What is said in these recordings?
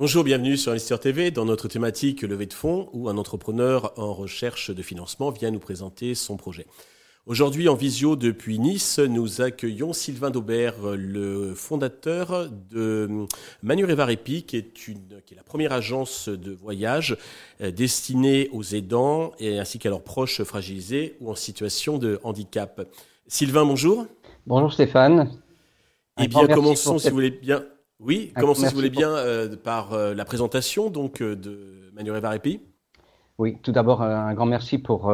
Bonjour, bienvenue sur Investir TV dans notre thématique levée de fonds où un entrepreneur en recherche de financement vient nous présenter son projet. Aujourd'hui en visio depuis Nice, nous accueillons Sylvain Daubert, le fondateur de qui est, une, qui est la première agence de voyage euh, destinée aux aidants et ainsi qu'à leurs proches fragilisés ou en situation de handicap. Sylvain, bonjour. Bonjour Stéphane. Eh bien, commençons si vous voulez bien. Oui, commençons si vous voulez bien euh, par euh, la présentation donc euh, de Manu Revarepi. Oui, tout d'abord un grand merci pour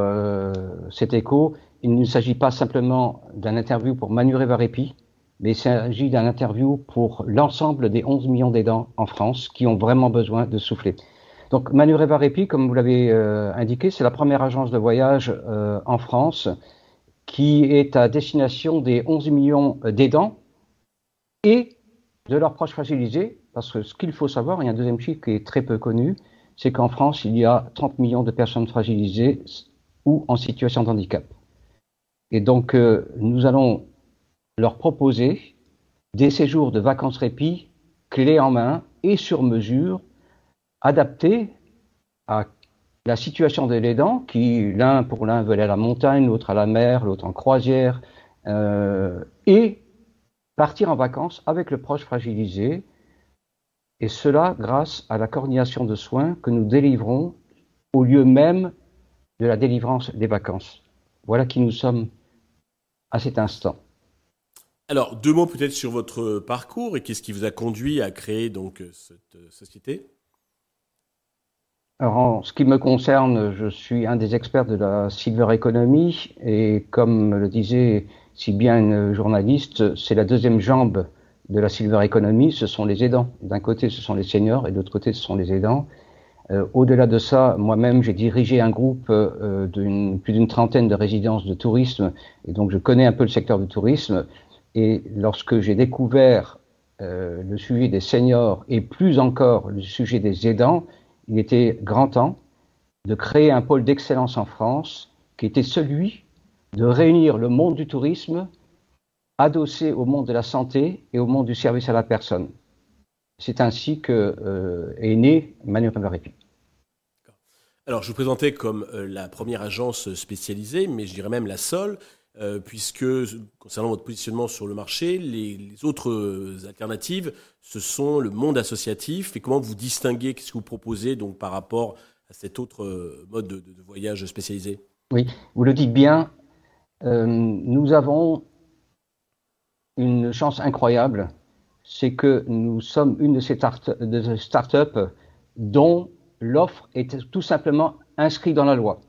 cet écho. Il ne s'agit pas simplement d'un interview pour Manu Revarepi, mais il s'agit d'un interview pour l'ensemble des 11 millions d'aidants en France qui ont vraiment besoin de souffler. Donc Manu Revarepi, comme vous l'avez indiqué, c'est la première agence de voyage en France qui est à destination des 11 millions d'aidants et de leurs proches fragilisés, parce que ce qu'il faut savoir, il y a un deuxième chiffre qui est très peu connu, c'est qu'en France, il y a 30 millions de personnes fragilisées ou en situation de handicap. Et donc, euh, nous allons leur proposer des séjours de vacances répit clés en main et sur mesure, adaptés à la situation de l'aidant, qui l'un pour l'un veut aller à la montagne, l'autre à la mer, l'autre en croisière, euh, et partir en vacances avec le proche fragilisé, et cela grâce à la coordination de soins que nous délivrons au lieu même de la délivrance des vacances. Voilà qui nous sommes à cet instant. Alors, deux mots peut-être sur votre parcours et qu'est-ce qui vous a conduit à créer donc cette société? Alors, en ce qui me concerne, je suis un des experts de la silver economy et comme le disait si bien une journaliste, c'est la deuxième jambe de la silver economy, ce sont les aidants. D'un côté, ce sont les seniors et de l'autre côté, ce sont les aidants. Euh, au-delà de ça, moi-même, j'ai dirigé un groupe euh, d'une plus d'une trentaine de résidences de tourisme et donc je connais un peu le secteur du tourisme. Et lorsque j'ai découvert euh, le sujet des seniors et plus encore le sujet des aidants, il était grand temps de créer un pôle d'excellence en France qui était celui de réunir le monde du tourisme adossé au monde de la santé et au monde du service à la personne. C'est ainsi que euh, est né Manu Répi. Alors, je vous présentais comme euh, la première agence spécialisée, mais je dirais même la seule, euh, puisque concernant votre positionnement sur le marché, les, autres alternatives, ce sont le monde associatif. Et comment vous distinguez, qu'est-ce que vous proposez donc par rapport à cet autre mode de, de voyage spécialisé? Oui, vous le dites bien, nous avons une chance incroyable, c'est que nous sommes une de ces start-up dont l'offre est tout simplement inscrite dans la loi.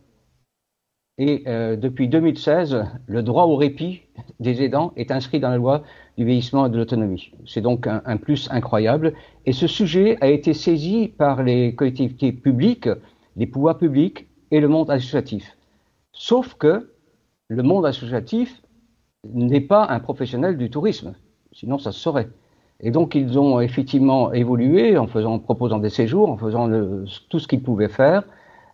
Et euh, depuis 2016, le droit au répit des aidants est inscrit dans la loi du vieillissement et de l'autonomie. C'est donc un, un, plus incroyable. Et ce sujet a été saisi par les collectivités publiques, les pouvoirs publics et le monde associatif. Sauf que le monde associatif n'est pas un professionnel du tourisme, sinon ça se saurait. Et donc ils ont effectivement évolué en faisant, proposant des séjours, en faisant tout ce qu'ils pouvaient faire.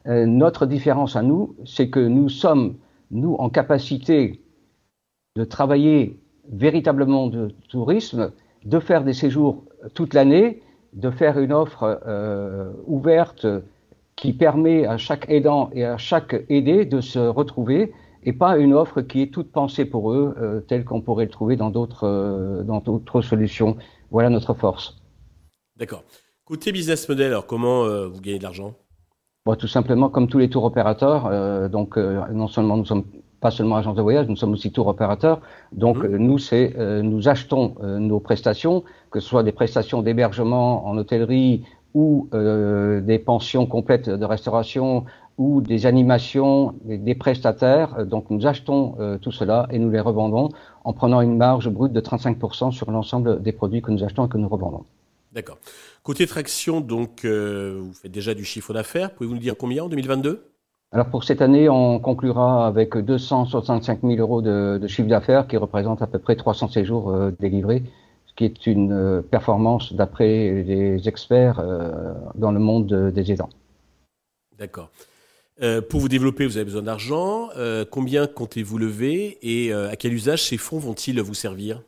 Euh, notre différence à nous, c'est que nous sommes, nous, en capacité de travailler véritablement de tourisme, de faire des séjours toute l'année, de faire une offre euh, ouverte qui permet à chaque aidant et à chaque aidé de se retrouver et pas une offre qui est toute pensée pour eux, euh, telle qu'on pourrait le trouver dans d'autres euh, solutions. Voilà notre force. D'accord. Côté business model, alors comment euh, vous gagnez de l'argent? Bon, Tout simplement comme tous les tours opérateurs. donc non seulement nous sommes pas seulement agence de voyage, nous sommes aussi tour opérateurs. Donc mmh. nous, c'est nous achetons nos prestations, que ce soit des prestations d'hébergement en hôtellerie ou des pensions complètes de restauration ou des animations, des, prestataires. Euh, donc nous achetons euh, tout cela et nous les revendons en prenant une marge brute de 35% sur l'ensemble des produits que nous achetons et que nous revendons. D'accord. Côté traction, donc euh, vous faites déjà du chiffre d'affaires. Pouvez-vous nous dire combien en 2022 alors pour cette année, on conclura avec 265 000 euros de, de chiffre d'affaires qui représente à peu près 300 séjours délivrés, ce qui est une performance d'après les experts dans le monde des aidants. D'accord. Euh, pour vous développer, vous avez besoin d'argent. Euh, combien comptez-vous lever et euh, à quel usage ces fonds vont-ils vous servir?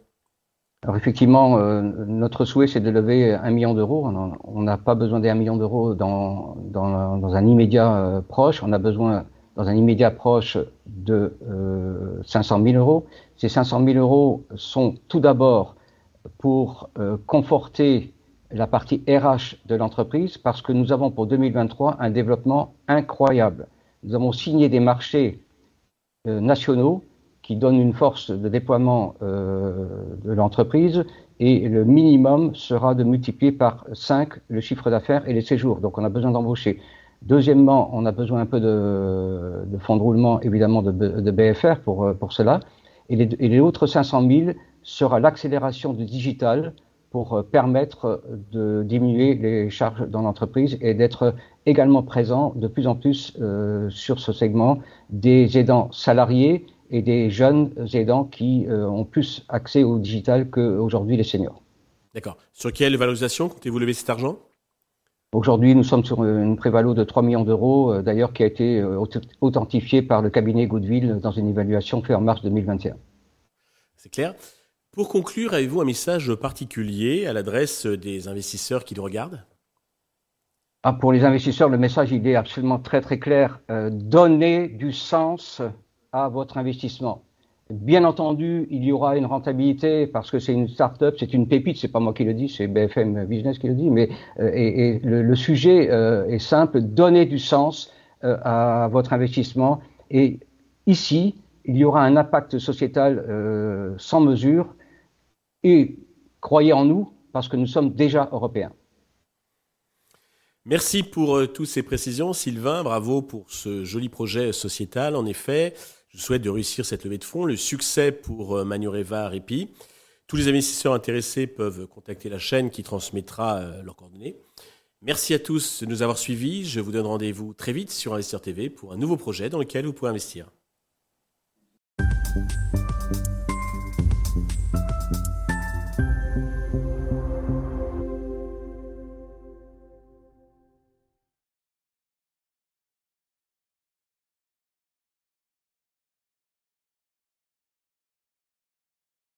Alors effectivement, notre souhait c'est de lever un million d'euros. On n'a pas besoin d'un million d'euros dans, dans, dans, un immédiat proche. On a besoin dans un immédiat proche de 500 000 euros. Ces 500 000 euros sont tout d'abord pour conforter la partie RH de l'entreprise parce que nous avons pour 2023 un développement incroyable. Nous avons signé des marchés euh, nationaux qui donnent une force de déploiement euh, de l'entreprise et le minimum sera de multiplier par 5 le chiffre d'affaires et les séjours. Donc on a besoin d'embaucher. Deuxièmement, on a besoin un peu de, fonds de roulement, évidemment, de, BFR pour, pour cela. Et les, et les autres 500 000 sera l'accélération du digital pour euh, permettre de diminuer les charges dans l'entreprise et d'être également présent de plus en plus euh, sur ce segment des aidants salariés et des jeunes aidants qui euh, ont plus accès au digital qu'aujourd'hui les seniors. D'accord. Sur quelle valorisation comptez-vous lever cet argent? Aujourd'hui, nous sommes sur une prévalo de 3 millions d'euros, d'ailleurs qui a été authentifiée par le cabinet Goodwill dans une évaluation faite en mars 2021. C'est clair. Pour conclure, avez-vous un message particulier à l'adresse des investisseurs qui le regardent? Ah, Pour les investisseurs, le message il est absolument très très clair. Euh, donnez du sens à votre investissement. Bien entendu, il y aura une rentabilité parce que c'est une start-up, c'est une pépite, c'est pas moi qui le dis, c'est BFM Business qui le dit, mais euh, le, sujet euh, est simple, donnez du sens à votre investissement et ici, il y aura un impact sociétal sans mesure et croyez en nous parce que nous sommes déjà européens. Merci pour euh, toutes ces précisions, Sylvain. Bravo pour ce joli projet sociétal. En effet, je souhaite de réussir cette levée de fonds. Le succès pour euh, Manureva Répi. Tous les investisseurs intéressés peuvent contacter la chaîne qui transmettra euh, leurs coordonnées. Merci à tous de nous avoir suivis. Je vous donne rendez-vous très vite sur Investir TV pour un nouveau projet dans lequel vous pouvez investir.